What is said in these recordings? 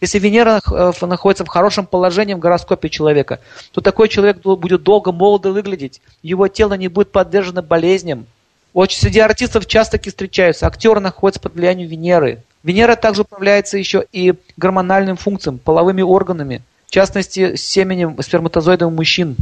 Если Венера э, находится в хорошем положении в гороскопе человека, то такой человек будет долго молодо выглядеть, его тело не будет подвержено болезням. Очень среди артистов часто таки встречаются. Актеры находятся под влиянием Венеры. Венера также управляется еще и гормональным функциям, половыми органами, в частности, семенем сперматозоидом мужчин,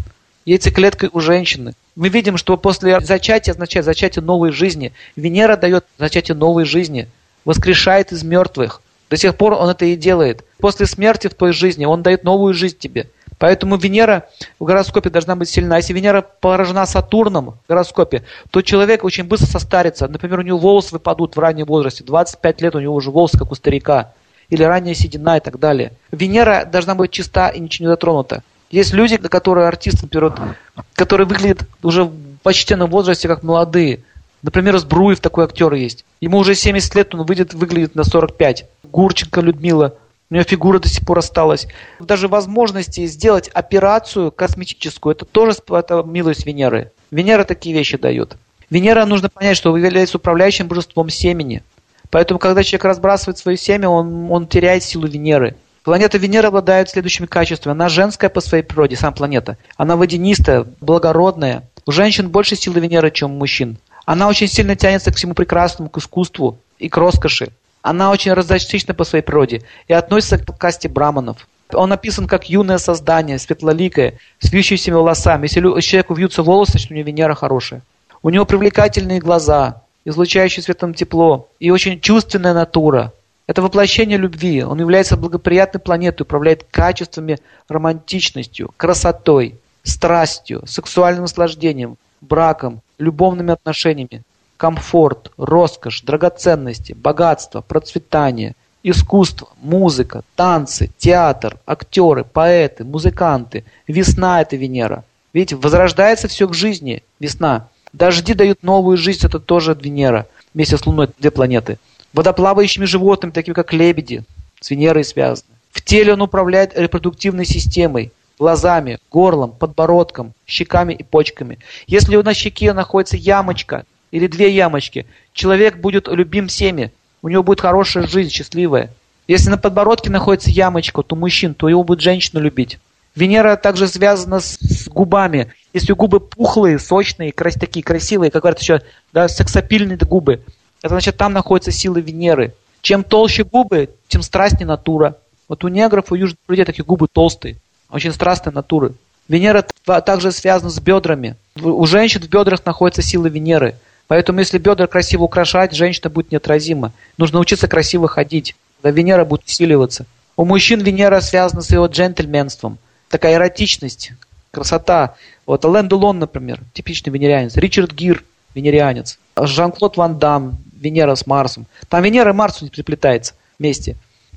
яйцеклеткой у женщины. Мы видим, что после зачатия означает зачатие новой жизни. Венера дает зачатие новой жизни, воскрешает из мертвых. До сих пор он это и делает. После смерти в той жизни он дает новую жизнь тебе. Поэтому Венера в гороскопе должна быть сильна. Если Венера поражена Сатурном в гороскопе, то человек очень быстро состарится. Например, у него волосы выпадут в раннем возрасте. 25 лет у него уже волосы, как у старика. Или ранняя седина и так далее. Венера должна быть чиста и ничего не затронута. Есть люди, которые артисты, например, которые выглядят уже в почтенном возрасте, как молодые. Например, Сбруев такой актер есть. Ему уже 70 лет, он выйдет, выглядит на 45. Гурченко Людмила – у нее фигура до сих пор осталась. Даже возможности сделать операцию косметическую, это тоже это милость Венеры. Венера такие вещи дает. Венера, нужно понять, что является управляющим божеством семени. Поэтому, когда человек разбрасывает свое семя, он, он теряет силу Венеры. Планета Венера обладает следующими качествами. Она женская по своей природе, сама планета. Она водянистая, благородная. У женщин больше силы Венеры, чем у мужчин. Она очень сильно тянется к всему прекрасному, к искусству и к роскоши. Она очень раздачтична по своей природе и относится к касте браманов. Он написан как юное создание, светлоликое, с вьющимися волосами. Если человеку вьются волосы, значит у него Венера хорошая. У него привлекательные глаза, излучающие светом тепло и очень чувственная натура. Это воплощение любви. Он является благоприятной планетой, управляет качествами, романтичностью, красотой, страстью, сексуальным наслаждением, браком, любовными отношениями комфорт, роскошь, драгоценности, богатство, процветание, искусство, музыка, танцы, театр, актеры, поэты, музыканты. Весна – это Венера. Видите, возрождается все к жизни, весна. Дожди дают новую жизнь, это тоже Венера. Вместе с Луной две планеты. Водоплавающими животными, такими как лебеди, с Венерой связаны. В теле он управляет репродуктивной системой, глазами, горлом, подбородком, щеками и почками. Если на щеке находится ямочка, или две ямочки, человек будет любим всеми, у него будет хорошая жизнь, счастливая. Если на подбородке находится ямочка, то мужчин, то его будет женщина любить. Венера также связана с, губами. Если губы пухлые, сочные, крас, такие красивые, как говорят еще, да, сексапильные губы, это значит, там находится сила Венеры. Чем толще губы, тем страстнее натура. Вот у негров, у южных людей такие губы толстые, очень страстные натуры. Венера также связана с бедрами. У женщин в бедрах находится сила Венеры. Поэтому если бедра красиво украшать, женщина будет неотразима. Нужно учиться красиво ходить. Да Венера будет усиливаться. У мужчин Венера связана с его джентльменством. Такая эротичность, красота. Вот Ален Делон, например, типичный венерианец. Ричард Гир, венерианец. Жан-Клод Ван Дам, Венера с Марсом. Там Венера и Марс не приплетается вместе.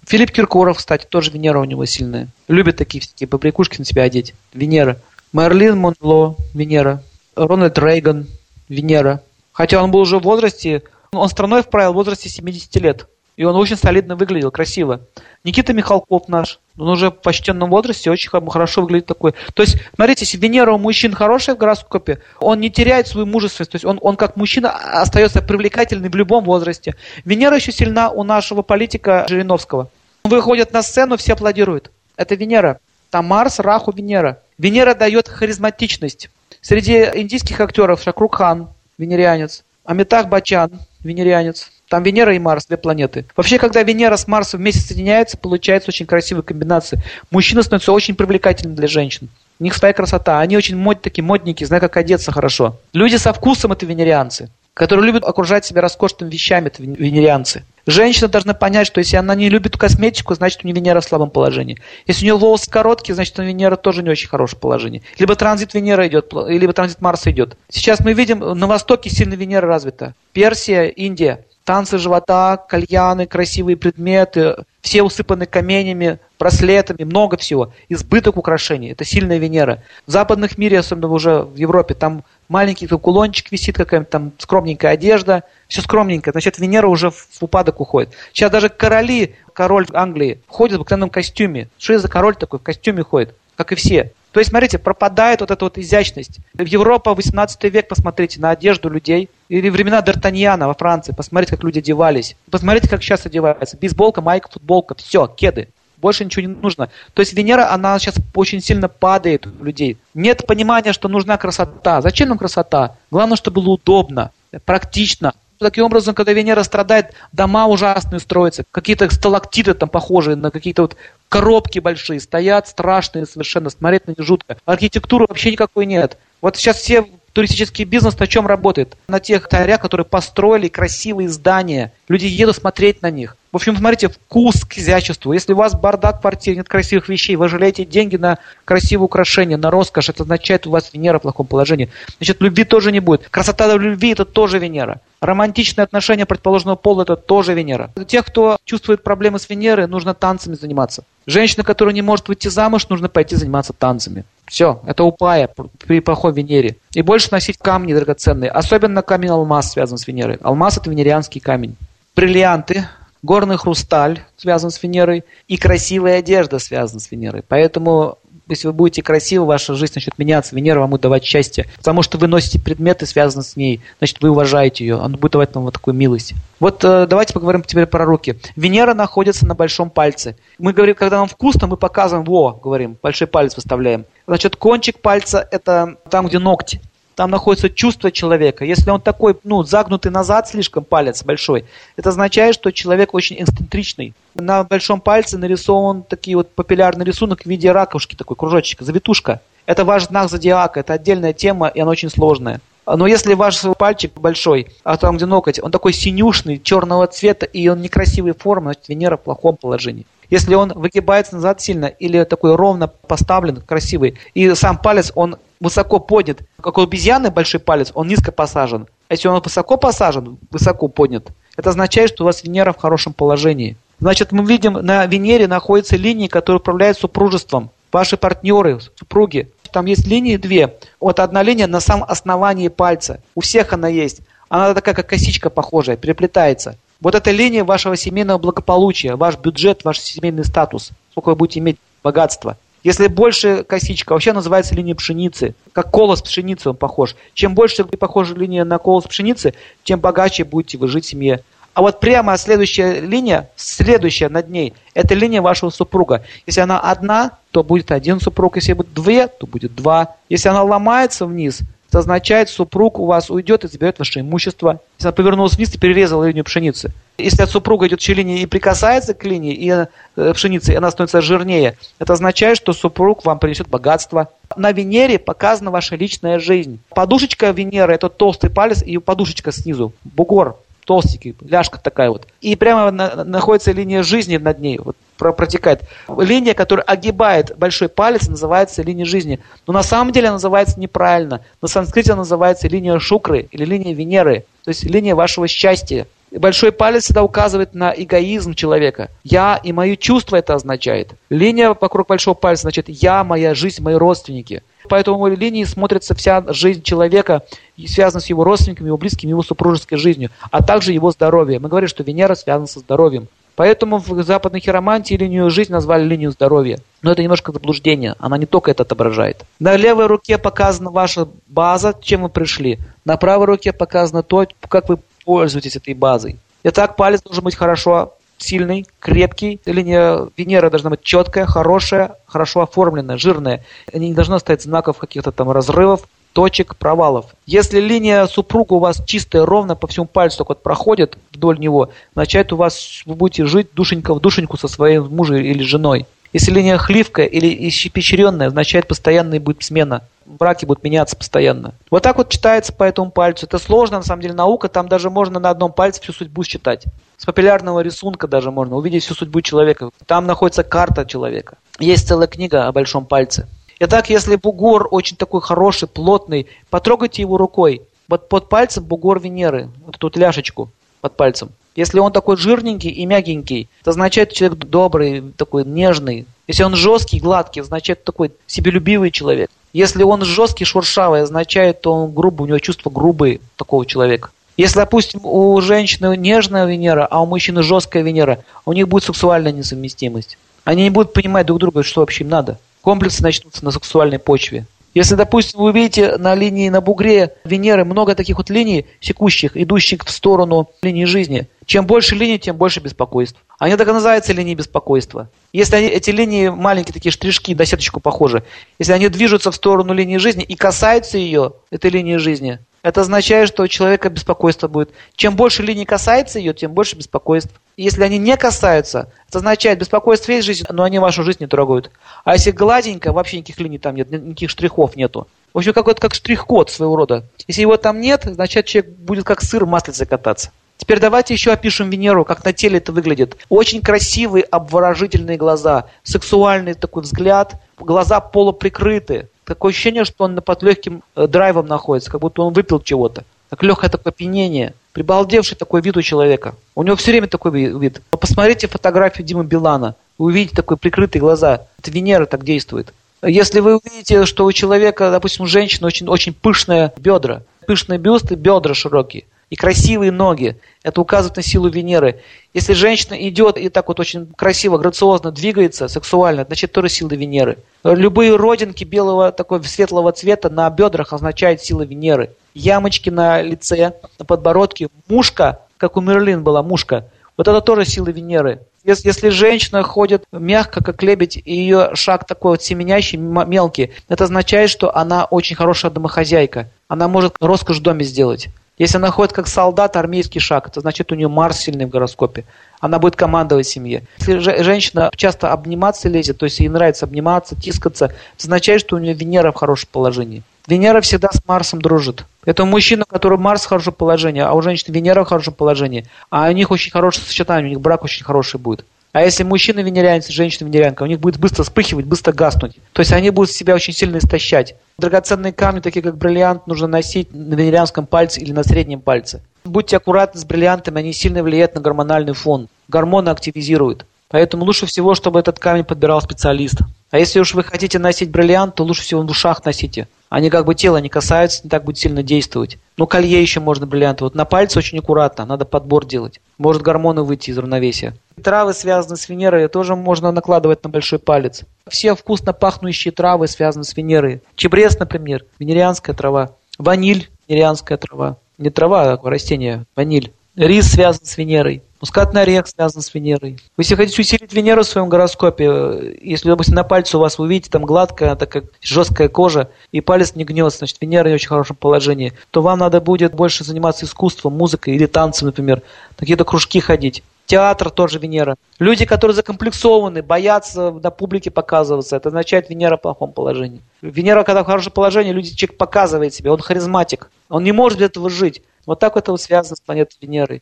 Филипп Киркоров, кстати, тоже Венера у него сильная. Любит такие всякие побрякушки на себя одеть. Венера. Мерлин Монло, Венера. Рональд Рейган, Венера. Хотя он был уже в возрасте, он страной вправил в возрасте 70 лет. И он очень солидно выглядел, красиво. Никита Михалков наш, он уже в почтенном возрасте очень хорошо выглядит такой. То есть, смотрите, если Венера у мужчин хорошая в гороскопе, он не теряет свою мужественность. То есть он, он как мужчина остается привлекательный в любом возрасте. Венера еще сильна у нашего политика Жириновского. Выходит на сцену, все аплодируют. Это Венера. Там Марс, Раху, Венера. Венера дает харизматичность. Среди индийских актеров Шакрухан, венерианец. Амитах Бачан, венерианец. Там Венера и Марс, две планеты. Вообще, когда Венера с Марсом вместе соединяются, получается очень красивая комбинация. Мужчина становится очень привлекательным для женщин. У них своя красота. Они очень мод, такие модники, знают, как одеться хорошо. Люди со вкусом – это венерианцы которые любят окружать себя роскошными вещами, это венерианцы. Женщина должна понять, что если она не любит косметику, значит у нее Венера в слабом положении. Если у нее волосы короткие, значит у Венера тоже не очень хорошее положение. Либо транзит Венеры идет, либо транзит Марса идет. Сейчас мы видим, на Востоке сильно Венера развита. Персия, Индия. Танцы живота, кальяны, красивые предметы, все усыпаны каменями, браслетами, много всего. Избыток украшений. Это сильная Венера. В западных мире, особенно уже в Европе, там маленький кулончик висит, какая-то там скромненькая одежда, все скромненько. Значит, Венера уже в упадок уходит. Сейчас даже короли, король Англии, ходит в обыкновенном костюме. Что это за король такой в костюме ходит, как и все. То есть, смотрите, пропадает вот эта вот изящность. В Европа, 18 век, посмотрите на одежду людей. Или времена Д'Артаньяна во Франции, посмотрите, как люди одевались. Посмотрите, как сейчас одеваются. Бейсболка, майка, футболка, все, кеды. Больше ничего не нужно. То есть Венера, она сейчас очень сильно падает у людей. Нет понимания, что нужна красота. Зачем нам красота? Главное, чтобы было удобно, практично. Таким образом, когда Венера страдает, дома ужасные строятся, какие-то сталактиты там похожие на какие-то вот коробки большие стоят, страшные совершенно, смотреть на них жутко. Архитектуры вообще никакой нет. Вот сейчас все туристический бизнес на чем работает? На тех царях, которые построили красивые здания. Люди едут смотреть на них. В общем, смотрите, вкус к изяществу. Если у вас бардак в квартире, нет красивых вещей, вы жалеете деньги на красивые украшения, на роскошь, это означает, у вас Венера в плохом положении. Значит, любви тоже не будет. Красота в любви – это тоже Венера. Романтичные отношения противоположного пола – это тоже Венера. Для тех, кто чувствует проблемы с Венерой, нужно танцами заниматься. Женщина, которая не может выйти замуж, нужно пойти заниматься танцами. Все, это упая при плохой Венере. И больше носить камни драгоценные. Особенно камень алмаз связан с Венерой. Алмаз – это венерианский камень. Бриллианты горный хрусталь связан с Венерой, и красивая одежда связана с Венерой. Поэтому если вы будете красивы, ваша жизнь начнет меняться, Венера вам будет давать счастье. Потому что вы носите предметы, связанные с ней, значит, вы уважаете ее, она будет давать вам вот такую милость. Вот э, давайте поговорим теперь про руки. Венера находится на большом пальце. Мы говорим, когда нам вкусно, мы показываем, во, говорим, большой палец выставляем. Значит, кончик пальца – это там, где ногти там находится чувство человека. Если он такой, ну, загнутый назад слишком палец большой, это означает, что человек очень эксцентричный. На большом пальце нарисован такие вот популярный рисунок в виде ракушки, такой кружочек, завитушка. Это ваш знак зодиака, это отдельная тема, и она очень сложная. Но если ваш пальчик большой, а там где ноготь, он такой синюшный, черного цвета, и он некрасивой формы, значит Венера в плохом положении. Если он выгибается назад сильно или такой ровно поставлен, красивый, и сам палец, он высоко поднят, как у обезьяны большой палец, он низко посажен. А если он высоко посажен, высоко поднят, это означает, что у вас Венера в хорошем положении. Значит, мы видим, на Венере находятся линии, которые управляют супружеством. Ваши партнеры, супруги. Там есть линии две. Вот одна линия на самом основании пальца. У всех она есть. Она такая, как косичка похожая, переплетается. Вот эта линия вашего семейного благополучия, ваш бюджет, ваш семейный статус, сколько вы будете иметь богатства. Если больше косичка, вообще называется линия пшеницы, как колос пшеницы он похож. Чем больше похожа линия на колос пшеницы, тем богаче будете вы жить в семье. А вот прямо следующая линия, следующая над ней, это линия вашего супруга. Если она одна, то будет один супруг. Если будет две, то будет два. Если она ломается вниз, это означает, супруг у вас уйдет и заберет ваше имущество. Если она повернулась вниз и перерезала линию пшеницы. Если от супруга идет через линии и прикасается к линии и э, пшеницы, и она становится жирнее, это означает, что супруг вам принесет богатство. На Венере показана ваша личная жизнь. Подушечка Венеры – это толстый палец и подушечка снизу, бугор толстенький, ляжка такая вот. И прямо на, находится линия жизни над ней, вот протекает. Линия, которая огибает большой палец, называется линия жизни. Но на самом деле она называется неправильно. На санскрите она называется линия шукры или линия Венеры, то есть линия вашего счастья. Большой палец всегда указывает на эгоизм человека. Я и мои чувства это означает. Линия вокруг большого пальца значит я, моя жизнь, мои родственники. По этому линии смотрится вся жизнь человека, связана с его родственниками, его близкими, его супружеской жизнью, а также его здоровье. Мы говорим, что Венера связана со здоровьем. Поэтому в западной хиромантии линию жизни назвали линию здоровья. Но это немножко заблуждение, она не только это отображает. На левой руке показана ваша база, чем вы пришли. На правой руке показано то, как вы пользуетесь этой базой. Итак, палец должен быть хорошо сильный, крепкий. Линия Венеры должна быть четкая, хорошая, хорошо оформленная, жирная. Не должно стоять знаков каких-то там разрывов, точек, провалов. Если линия супруга у вас чистая, ровно по всему пальцу так вот проходит вдоль него, означает у вас вы будете жить душенька в душеньку со своим мужем или женой. Если линия хливкая или испещренная, означает постоянная будет смена. Браки будут меняться постоянно. Вот так вот читается по этому пальцу. Это сложно, на самом деле, наука. Там даже можно на одном пальце всю судьбу считать. С популярного рисунка даже можно увидеть всю судьбу человека. Там находится карта человека. Есть целая книга о большом пальце. Итак, если бугор очень такой хороший, плотный, потрогайте его рукой. Вот под пальцем бугор Венеры. Вот эту ляшечку под пальцем. Если он такой жирненький и мягенький, это означает человек добрый, такой нежный. Если он жесткий, гладкий, означает такой себелюбивый человек. Если он жесткий, шуршавый, означает, что он грубый, у него чувства грубые такого человека. Если, допустим, у женщины нежная Венера, а у мужчины жесткая Венера, у них будет сексуальная несовместимость. Они не будут понимать друг друга, что вообще им надо. Комплексы начнутся на сексуальной почве. Если, допустим, вы видите на линии на бугре Венеры много таких вот линий секущих, идущих в сторону линии жизни, Чем больше линий, тем больше беспокойств. Они так и называются линии беспокойства. Если они, эти линии маленькие такие штришки, на сеточку похожи, если они движутся в сторону линии жизни и касаются ее, этой линии жизни, это означает, что у человека беспокойство будет. Чем больше линий касается ее, тем больше беспокойств. Если они не касаются, это означает, беспокойство есть жизни, но они вашу жизнь не трогают. А если гладенько, вообще никаких линий там нет, никаких штрихов нету. В общем, какой-то как штрих-код своего рода. Если его там нет, значит человек будет как сыр в маслице кататься. Теперь давайте еще опишем Венеру, как на теле это выглядит. Очень красивые, обворожительные глаза, сексуальный такой взгляд, глаза полуприкрыты. Такое ощущение, что он под легким э, драйвом находится, как будто он выпил чего-то. Как легкое такое опьянение. Прибалдевший такой вид у человека. У него все время такой вид. Посмотрите фотографию Димы Билана. Вы увидите такой прикрытые глаза. Это Венера так действует. Если вы увидите, что у человека, допустим, у женщины очень, очень пышные бедра, пышные бюсты, бедра широкие, и красивые ноги. Это указывает на силу Венеры. Если женщина идет и так вот очень красиво, грациозно двигается, сексуально, значит тоже сила Венеры. Любые родинки белого, такого светлого цвета на бедрах означают сила Венеры. Ямочки на лице, на подбородке, мушка, как у Мерлин была мушка, вот это тоже сила Венеры. Если, если женщина ходит мягко, как лебедь, и ее шаг такой вот семенящий, мелкий, это означает, что она очень хорошая домохозяйка. Она может роскошь в доме сделать. Если она ходит как солдат, армейский шаг, это значит у нее Марс сильный в гороскопе. Она будет командовать семье. Если женщина часто обниматься лезет, то есть ей нравится обниматься, тискаться, это означает, что у нее Венера в хорошем положении. Венера всегда с Марсом дружит. Это мужчина, у которого Марс в хорошем положении, а у женщины Венера в хорошем положении. А у них очень хорошее сочетание, у них брак очень хороший будет. А если мужчина венерианец, женщина венерианка, у них будет быстро вспыхивать, быстро гаснуть. То есть они будут себя очень сильно истощать. Драгоценные камни, такие как бриллиант, нужно носить на венерианском пальце или на среднем пальце. Будьте аккуратны с бриллиантами, они сильно влияют на гормональный фон. Гормоны активизируют. Поэтому лучше всего, чтобы этот камень подбирал специалист. А если уж вы хотите носить бриллиант, то лучше всего в ушах носите. Они как бы тело не касаются, не так будет сильно действовать. Ну, колье еще можно бриллиант. Вот на пальце очень аккуратно, надо подбор делать. Может гормоны выйти из равновесия. Травы, связанные с Венерой, тоже можно накладывать на большой палец. Все вкусно пахнущие травы связаны с Венерой. Чебрец, например, венерианская трава. Ваниль, венерианская трава. Не трава, а растение, ваниль. Рис связан с Венерой. Мускатный орех связан с Венерой. Вы если хотите усилить Венеру в своем гороскопе, если, допустим, на пальце у вас вы видите там гладкая, такая жесткая кожа, и палец не гнется, значит, Венера не очень хорошем положении, то вам надо будет больше заниматься искусством, музыкой или танцем, например, на какие-то кружки ходить. Театр тоже Венера. Люди, которые закомплексованы, боятся на публике показываться, это означает Венера в плохом положении. Венера, когда в хорошем положении, люди, человек показывает себя, он харизматик. Он не может без этого жить. Вот так это вот связано с планетой Венерой.